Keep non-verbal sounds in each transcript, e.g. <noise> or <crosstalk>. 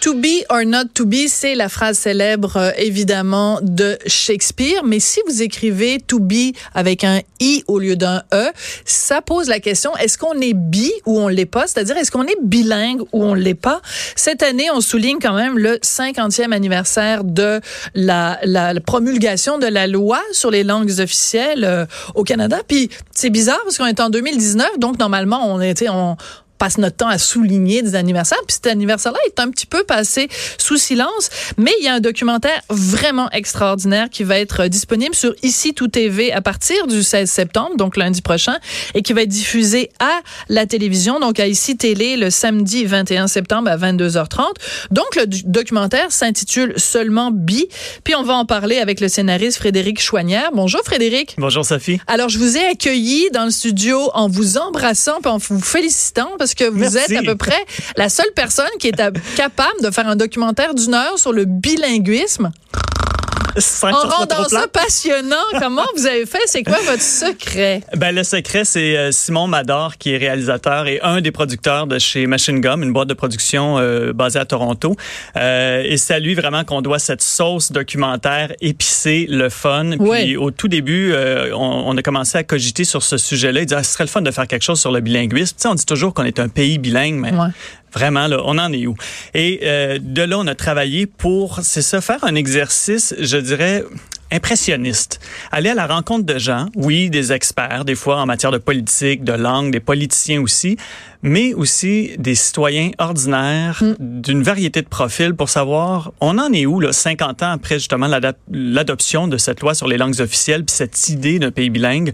To be or not to be, c'est la phrase célèbre euh, évidemment de Shakespeare. Mais si vous écrivez to be avec un i au lieu d'un e, ça pose la question est-ce qu'on est bi ou on l'est pas? C'est-à-dire est-ce qu'on est bilingue ou on l'est pas? Cette année, on souligne quand même le 50e anniversaire de la, la, promulgation de la loi sur les langues officielles euh, au Canada. Puis c'est bizarre parce qu'on est en 2019, donc normalement on était on passe notre temps à souligner des anniversaires. Puis cet anniversaire-là est un petit peu passé sous silence. Mais il y a un documentaire vraiment extraordinaire qui va être disponible sur Ici Tout TV à partir du 16 septembre, donc lundi prochain, et qui va être diffusé à la télévision, donc à Ici Télé, le samedi 21 septembre à 22h30. Donc le documentaire s'intitule Seulement Bi. Puis on va en parler avec le scénariste Frédéric Chouanière. Bonjour Frédéric. Bonjour Sophie. Alors je vous ai accueilli dans le studio en vous embrassant puis en vous félicitant parce que vous êtes à peu près la seule personne qui est capable de faire un documentaire d'une heure sur le bilinguisme en rendant ça passionnant, comment vous avez fait? C'est quoi votre secret? Ben, le secret, c'est euh, Simon Mador, qui est réalisateur et un des producteurs de chez Machine Gum, une boîte de production euh, basée à Toronto. Euh, et c'est à lui vraiment qu'on doit cette sauce documentaire épicée, le fun. Puis au tout début, on, a commencé à cogiter sur ce sujet-là. Il dit, ah, ce serait le fun de faire quelque chose sur le bilinguisme. Tu sais, on dit toujours qu'on est un pays bilingue, mais Vraiment, là, on en est où? Et euh, de là, on a travaillé pour, c'est ça, faire un exercice, je dirais, impressionniste. Aller à la rencontre de gens, oui, des experts, des fois en matière de politique, de langue, des politiciens aussi, mais aussi des citoyens ordinaires mm. d'une variété de profils pour savoir, on en est où, là, 50 ans après justement l'adoption de cette loi sur les langues officielles, puis cette idée d'un pays bilingue.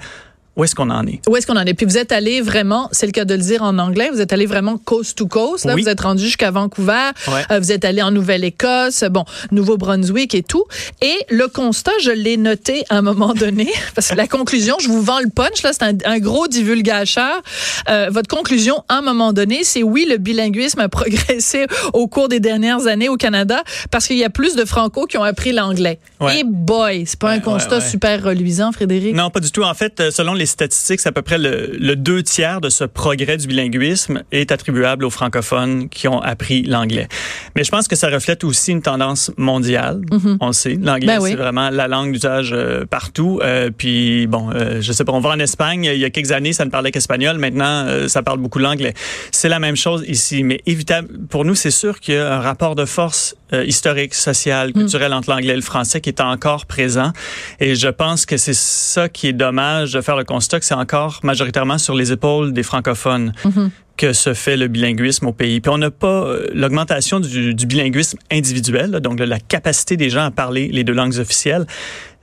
Où est-ce qu'on en est? Où est-ce qu'on en est? Puis vous êtes allé vraiment, c'est le cas de le dire en anglais, vous êtes allé vraiment coast to coast. Là, vous êtes rendu jusqu'à Vancouver. Euh, vous êtes allé en Nouvelle-Écosse, bon, Nouveau-Brunswick et tout. Et le constat, je l'ai noté à un moment <laughs> donné, parce que la conclusion, je vous vends le punch, là, c'est un, gros divulgateur. Euh, votre conclusion, à un moment donné, c'est oui, le bilinguisme a <laughs> progressé au cours des dernières années au Canada parce qu'il y a plus de franco qui ont appris l'anglais. Et boy, c'est pas un constat super reluisant, Frédéric? Non, pas du tout. En fait, euh, selon les statistiques, c'est à peu près le, deux tiers de ce progrès du bilinguisme est attribuable aux francophones qui ont appris l'anglais. Mais je pense que ça reflète aussi une tendance mondiale. Mm-hmm. On le sait, l'anglais, ben c'est vraiment la langue d'usage euh, partout. Euh, puis, bon, euh, je sais pas, on va en Espagne, il y a quelques années, ça ne parlait qu'espagnol. Maintenant, ça parle beaucoup l'anglais. C'est la même chose ici. Mais évidemment, pour nous, c'est sûr qu'il y a un rapport de force historique, social, mm. culturel entre l'anglais et le français qui est encore présent. Et je pense que c'est ça qui est dommage de faire le constat que c'est encore majoritairement sur les épaules des francophones. Mhm. que se fait le bilinguisme au pays. Puis on n'a pas euh, l'augmentation du, bilinguisme individuel, donc de la capacité des gens à parler les deux langues officielles.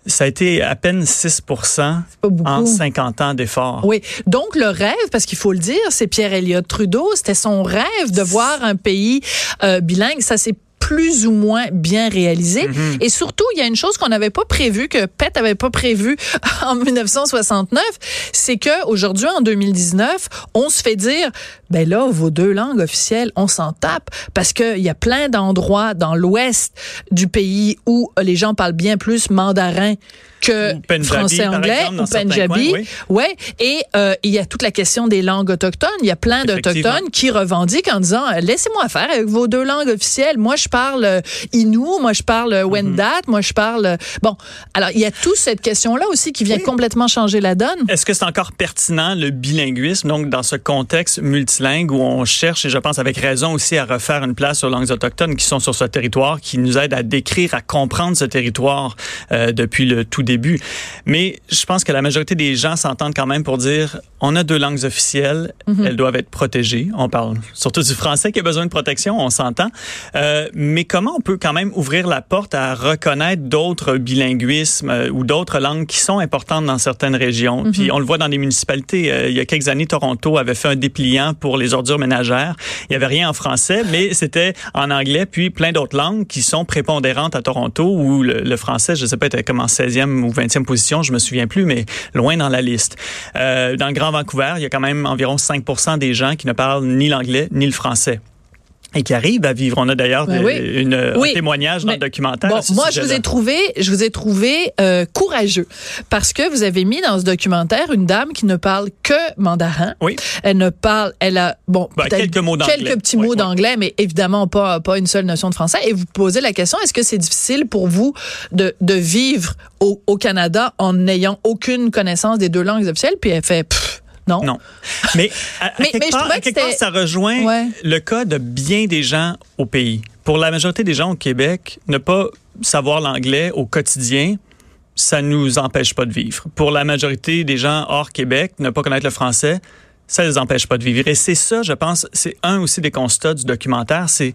Ça a été à peine 6% en 50 ans d'efforts. Oui. Donc, le rêve, parce qu'il faut le dire, c'est Pierre Elliott Trudeau, c'était son rêve de voir un pays euh, bilingue. Ça s'est plus ou moins bien réalisé. Mhm. Et surtout, il y a une chose qu'on n'avait pas prévue, que Pet avait pas prévu <laughs> en 1969, c'est que aujourd'hui, en 2019, on se fait dire, ben là, vos deux langues officielles, on s'en tape parce qu'il y a plein d'endroits dans l'ouest du pays où les gens parlent bien plus mandarin que français-anglais ou Punjabi. Oui. Ouais. Et euh, il y a toute la question des langues autochtones. Il y a plein d'Autochtones qui revendiquent en disant euh, laissez-moi faire avec vos deux langues officielles. Moi, je parle euh, Innu, moi, je parle. Wendat, moi, je parle. Bon, alors, il y a toute cette question-là aussi qui vient complètement changer la donne. Est-ce que c'est encore pertinent le bilinguisme, donc dans ce contexte multilingue où on cherche, et je pense avec raison aussi, à refaire une place aux langues autochtones qui sont sur ce territoire, qui nous aident à décrire, à comprendre ce territoire depuis le tout début. Mais je pense que la majorité des gens s'entendent quand même pour dire on a deux langues officielles, mhm. elles doivent être protégées. On parle surtout du français qui a besoin de protection, on s'entend. Euh, mais comment on peut quand même ouvrir la porte à reconnaître d'autres bilinguismes euh, ou d'autres langues qui sont importantes dans certaines régions? Mhm. Puis on le voit dans les municipalités. Euh, il y a quelques années, Toronto avait fait un dépliant pour les ordures ménagères. Il y avait rien en français, mais c'était en anglais, puis plein d'autres langues qui sont prépondérantes à Toronto où le, français, je sais pas, était comme en 16e ou 20e position, je me souviens plus, mais loin dans la liste. Euh, dans le Grand Vancouver, il y a quand même environ 5 des gens qui ne parlent ni l'anglais ni le français. Et qui arrivent à vivre. On a d'ailleurs Ben oui. une, Oui. un témoignage dans le documentaire. Bon, moi, je vous ai trouvé, je vous ai trouvé euh, courageux parce que vous avez mis dans ce documentaire une dame qui ne parle que mandarin. Oui. Elle ne parle, elle a bon Ben, quelques mots d'anglais. quelques petits Oui, mots d'anglais, mais évidemment pas pas une seule notion de français. Et vous posez la question est-ce que c'est difficile pour vous de, de vivre au, au Canada en n'ayant aucune connaissance des deux langues officielles? Puis elle fait Pff, non. Non. Mais à, à Mais- quelque, mais part, que ça rejoint Ouais. le cas de bien des gens au pays. Pour la majorité des gens au Québec, ne pas savoir l'anglais au quotidien, ça nous empêche pas de vivre. Pour la majorité des gens hors Québec, ne pas connaître le français, ça les empêche pas de vivre. Et c'est ça, je pense, c'est un aussi des constats du documentaire, c'est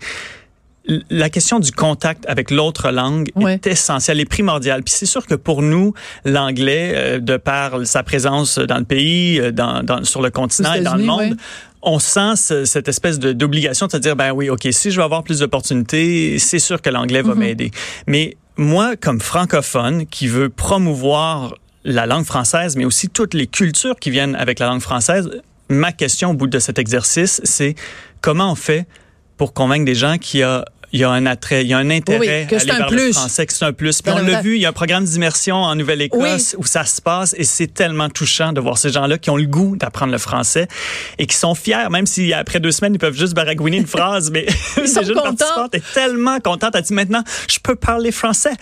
la question du contact avec l'autre langue est essentielle et primordiale. Puis c'est sûr que pour nous, l'anglais, euh, de par sa présence dans le pays, euh, dans, dans- sur le continent et dans le monde, on sent ce- cette espèce de d'obligation de se dire ben oui, ok, si je veux avoir plus d'opportunités, c'est sûr que l'anglais va Mhm. m'aider. Mais moi, comme francophone, qui veut promouvoir la langue française, mais aussi toutes les cultures qui viennent avec la langue française, ma question au bout de cet exercice, c'est comment on fait pour convaincre des gens qu'il y a il y a un attrait, il y a un intérêt que à aller un vers le plus. français, que c'est un plus. Puis on l'a vu, il y a un programme d'immersion en Nouvelle-Écosse où ça se passe et c'est tellement touchant de voir ces gens-là qui ont le goût d'apprendre le français et qui sont fiers, même si après deux semaines, ils peuvent juste baragouiner une phrase, mais <laughs> Ils <laughs> sont contents. est tellement contente. Elle dit maintenant, je peux parler français.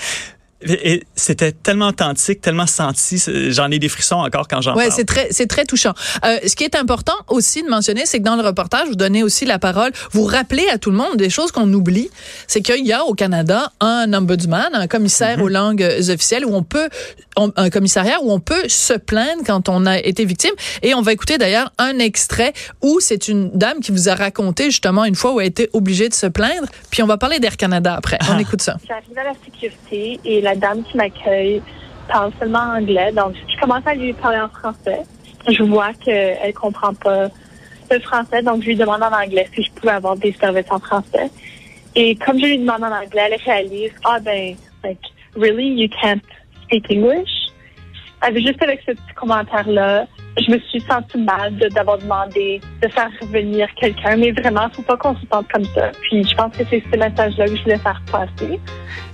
Et c'était tellement authentique, tellement senti. J'en ai des frissons encore quand j'en Ouais, parle. c'est très, c'est très touchant. Euh, ce qui est important aussi de mentionner, c'est que dans le reportage, vous donnez aussi la parole, vous rappelez à tout le monde des choses qu'on oublie. C'est qu'il y a au Canada un ombudsman, un commissaire aux langues officielles où on peut, on- un commissariat où on peut se plaindre quand on a été victime. Et on va écouter d'ailleurs un extrait où c'est une dame qui vous a raconté justement une fois où elle a été obligée de se plaindre. Puis on va parler d'Air Canada après. On écoute ça. J'arrive à la sécurité et la dame qui m'accueille parle seulement anglais. Donc, je commence à lui parler en français. Je vois qu'elle comprend pas le français, donc je lui demande en anglais si je pouvais avoir des services en français. Et comme je lui demande en anglais, elle réalise, ah ben, like, really, you can't speak English? Avec, juste avec ce petit commentaire-là, je me suis sentie mal de- d'avoir demandé de faire revenir quelqu'un, mais vraiment, faut pas qu'on se sente comme ça. Puis je pense que c'est ce message-là que je voulais faire passer.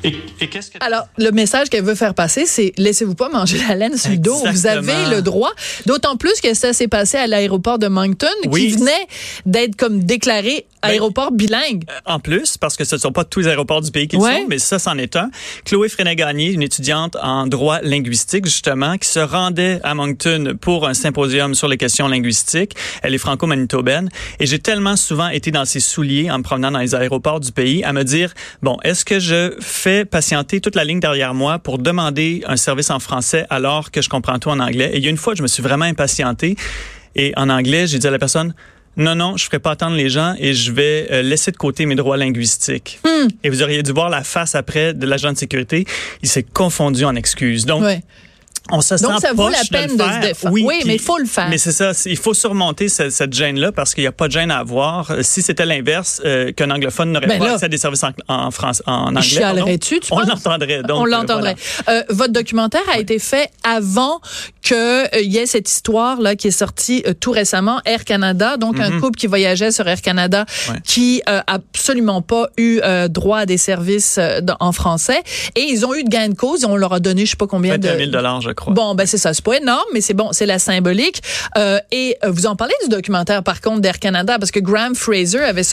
Et, et qu'est-ce que Alors, le message qu'elle veut faire passer, c'est laissez-vous pas manger la laine sur le dos. Vous avez le droit. D'autant plus que ça s'est passé à l'aéroport de Moncton, Oui. qui venait d'être comme déclaré Ben, aéroport bilingue. En plus, parce que ce ne sont pas tous les aéroports du pays qui le Ouais. sont, mais ça, c'en est un. Chloé Frénet-Gagné, une étudiante en droit linguistique, justement, qui se rendait à Moncton pour un symposium sur les questions linguistiques. Elle est franco-manitobaine. Et j'ai tellement souvent été dans ses souliers en me promenant dans les aéroports du pays à me dire, bon, est-ce que je fais patienter toute la ligne derrière moi pour demander un service en français alors que je comprends tout en anglais? Et il y a une fois, je me suis vraiment impatienté. Et en anglais, j'ai dit à la personne, non, non, je ferai pas attendre les gens et je vais euh, laisser de côté mes droits linguistiques. Hmm. Et vous auriez dû voir la face après de l'agent de sécurité. Il s'est confondu en excuses. Donc, Ouais. On se sent Donc, ça vaut la peine le de se défendre. Oui, Oui, puis- mais il faut le faire. Mais c'est ça, il faut surmonter cette, cette gêne-là parce qu'il n'y a pas de gêne à avoir. Euh, Si c'était l'inverse, euh, qu'un anglophone n'aurait Ben pas accès à des services en, en France, en anglais. Chialerais-tu, tu On l'entendrait. On l'entendrait. Euh, votre documentaire a été fait avant que euh, y ait cette histoire là qui est sortie euh, tout récemment, Air Canada, donc un couple qui voyageait sur Air Canada. Ouais. qui euh, absolument pas eu euh, droit à des services euh, en français, et ils ont eu de gain de cause, et on leur a donné je sais pas combien 21 de 000 dollars, je crois. Bon, ben c'est ça, c'est pas énorme, mais c'est bon, c'est la symbolique. Euh, et euh, vous en parlez du documentaire par contre d'Air Canada? Parce que Graham Fraser avait